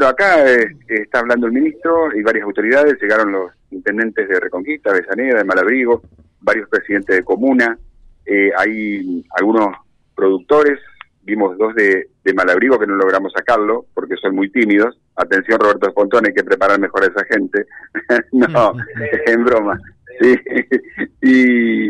Bueno, acá eh, está hablando el ministro y varias autoridades, llegaron los intendentes de Reconquista, de Saneda, de Malabrigo, varios presidentes de comuna, eh, hay algunos productores, vimos dos de, de, Malabrigo que no logramos sacarlo porque son muy tímidos. Atención Roberto Espontón, hay que preparar mejor a esa gente. no, en broma. Sí. y,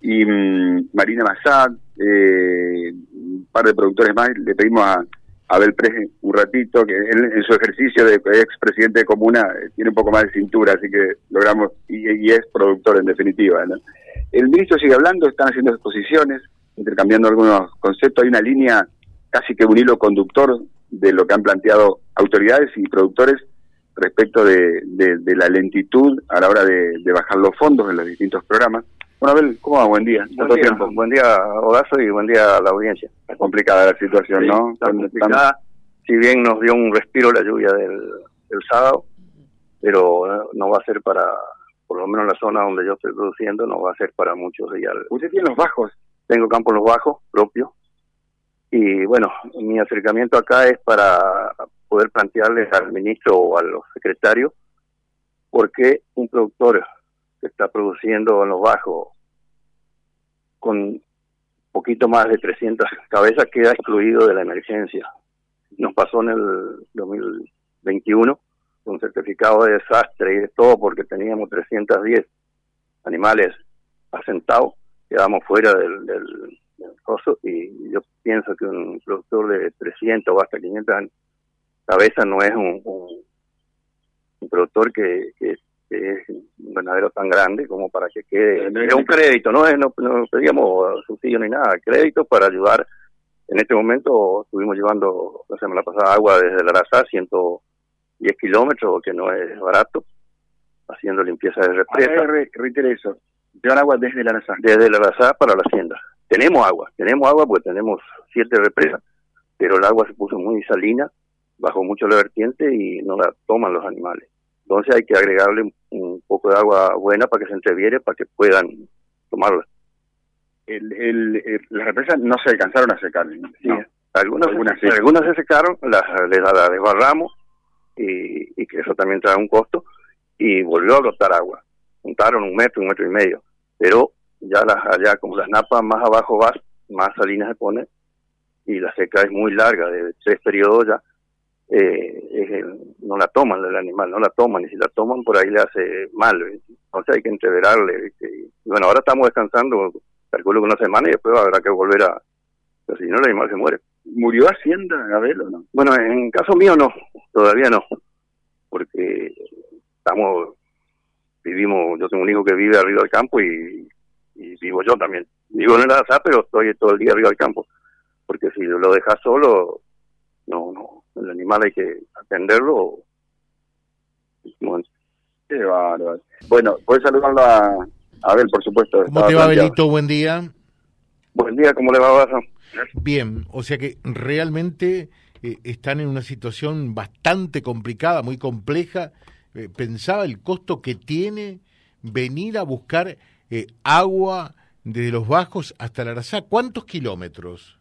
y mm, Marina Massad, eh, un par de productores más, le pedimos a Abel Pérez un ratito, que en, su ejercicio de ex presidente de comuna eh, tiene un poco más de cintura, así que logramos, y, es productor en definitiva. El ministro sigue hablando, están haciendo exposiciones, intercambiando algunos conceptos, hay una línea casi que un hilo conductor de lo que han planteado autoridades y productores respecto de, la lentitud a la hora de, bajar los fondos en los distintos programas. Bueno, Abel, ¿cómo va? Buen día. Buen día, tiempo? buen día, Horacio, y buen día a la audiencia. Está complicada la situación, ¿no? Está complicada. Si bien nos dio un respiro la lluvia del, sábado, pero no va a ser para, por lo menos en la zona donde yo estoy produciendo, no va a ser para muchos días. ¿Usted tiene los bajos? Tengo campo en los bajos, propio. Y bueno, mi acercamiento acá es para poder plantearles al ministro o a los secretarios por qué un productor que está produciendo en los bajos con poquito más de 300 cabezas queda excluido de la emergencia. Nos pasó en el 2021 un certificado de desastre y de todo porque teníamos 310 animales asentados, quedamos fuera del, del, coso y yo pienso que un productor de 300 o hasta 500 cabezas no es un, un, productor que, que es un ganadero tan grande como para que quede es un crédito no es no, no pedíamos subsidio ni nada crédito para ayudar. En este momento estuvimos llevando la semana pasada agua desde la Arazá 110 kilómetros que no es barato haciendo limpieza de represa. reitero eso. Llevan agua desde la Arazá desde la Arazá para la hacienda. Tenemos agua tenemos agua porque tenemos siete represas pero el agua se puso muy salina bajó mucho la vertiente y no la toman los animales entonces hay que agregarle un, poco de agua buena para que se entreviere, para que puedan tomarla. El, el, las represas no se alcanzaron a secar. Sí, algunas, algunas, se, algunas se secaron, las, las, desbarramos y, y, que eso también trae un costo y volvió a brotar agua. Juntaron un metro, un metro y medio, pero ya las allá como las napas más abajo vas, más salinas se pone y la seca es muy larga, de tres periodos ya, eh, no la toman el animal, no la toman, y si la toman por ahí le hace mal, entonces hay que entreverarle. bueno, ahora estamos descansando, calculo que una semana y después habrá que volver a... Pero si no, el animal se muere. ¿Murió Hacienda, Abel, o no? Bueno, en caso mío no, todavía no, porque estamos, vivimos, yo tengo un hijo que vive arriba del campo y, vivo yo también. Vivo en el Azar, pero estoy todo el día arriba del campo, porque si lo dejas solo, no, no, el animal hay que atenderlo. Bueno, Qué bárbaro. Bueno, puedes saludarlo a Abel, por supuesto. ¿Cómo te va, Abelito? Buen día. Buen día, ¿cómo le va, Bien, o sea que realmente eh, están en una situación bastante complicada, muy compleja. Eh, pensaba el costo que tiene venir a buscar eh, agua desde los bajos hasta la Arazá. ¿Cuántos kilómetros?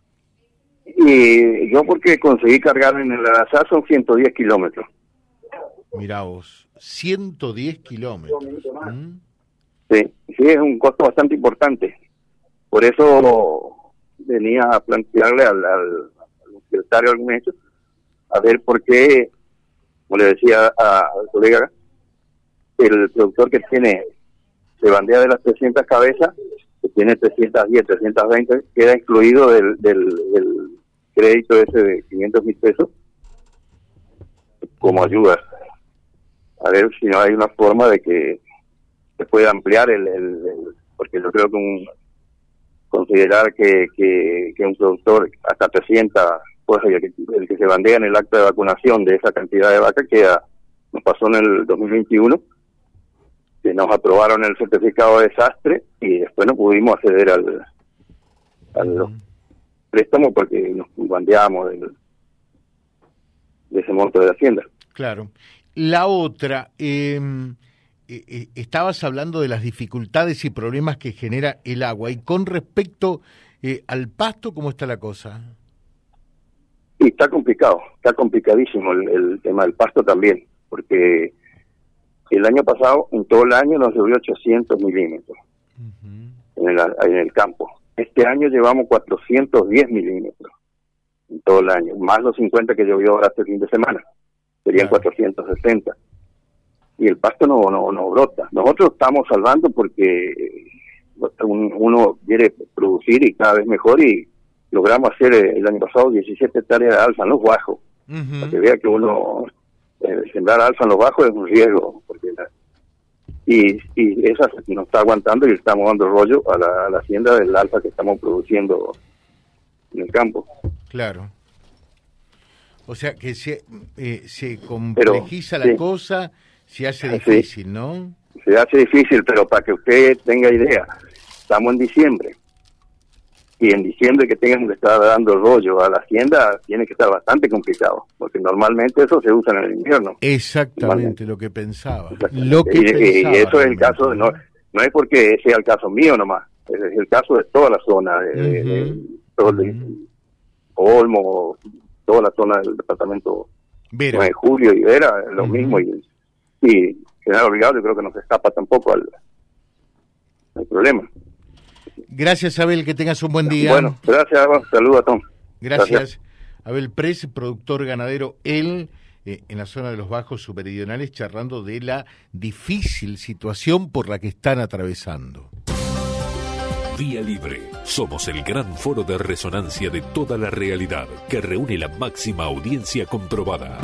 Y yo porque conseguí cargar en el Arazá son 110 kilómetros. Mirá vos, 110 kilómetros. ¿Mm? Sí, sí, es un costo bastante importante. Por eso venía a plantearle al, al, secretario algún hecho, a ver por qué, como le decía al colega, el productor que tiene se bandea de las 300 cabezas, que tiene 310, 320, queda excluido del, del, del crédito ese de 500 mil pesos como ayuda. A ver si no hay una forma de que se pueda ampliar el, porque yo creo que un, considerar que, que, un productor hasta 300, pues el que, se bandea en el acto de vacunación de esa cantidad de vacas queda, nos pasó en el 2021, que nos aprobaron el certificado de desastre y después no pudimos acceder al, al, préstamo porque nos bandeamos de ese monto de Hacienda. Claro. La otra, em, eh, eh, estabas hablando de las dificultades y problemas que genera el agua. Y con respecto eh, al pasto, ¿cómo está la cosa? Está complicado, está complicadísimo el, tema del pasto también, porque el año pasado, en todo el año, nos llovió 800 milímetros en, el, en el campo. Este año llevamos 410 milímetros en todo el año, más los 50 que llovió ahora este fin de semana, serían 460. Y el pasto no, no, no brota. Nosotros estamos salvando porque uno quiere producir y cada vez mejor y logramos hacer eh, el año pasado 17 hectáreas de alfa en los bajos. Para que vea que uno, eh, sembrar alfa en los bajos es un riesgo. porque y, y esa nos está aguantando y estamos dando rollo a la, hacienda del alfa que estamos produciendo en el campo. Claro. O sea que se, eh, se complejiza la cosa, se hace difícil, ¿no? Se hace difícil, pero para que usted tenga idea, estamos en diciembre y en diciembre que tengan que estar dando rollo a la hacienda tiene que estar bastante complicado, porque normalmente eso se usa en el invierno. Exactamente lo que pensaba. Lo que y, eso es el caso, no, no es porque sea el caso mío nomás, es el caso de toda la zona, de, todo el Olmo, toda la zona del departamento de Julio y Vera, lo mismo, y, y General Obligado yo creo que no se escapa tampoco al, al problema. Gracias, Abel, que tengas un buen día. Bueno, gracias, saludos a todos. Gracias. Abel Pres, productor ganadero, él eh, en la zona de los bajos superidionales, charlando de la difícil situación por la que están atravesando. Vía Libre. Somos el gran foro de resonancia de toda la realidad que reúne la máxima audiencia comprobada.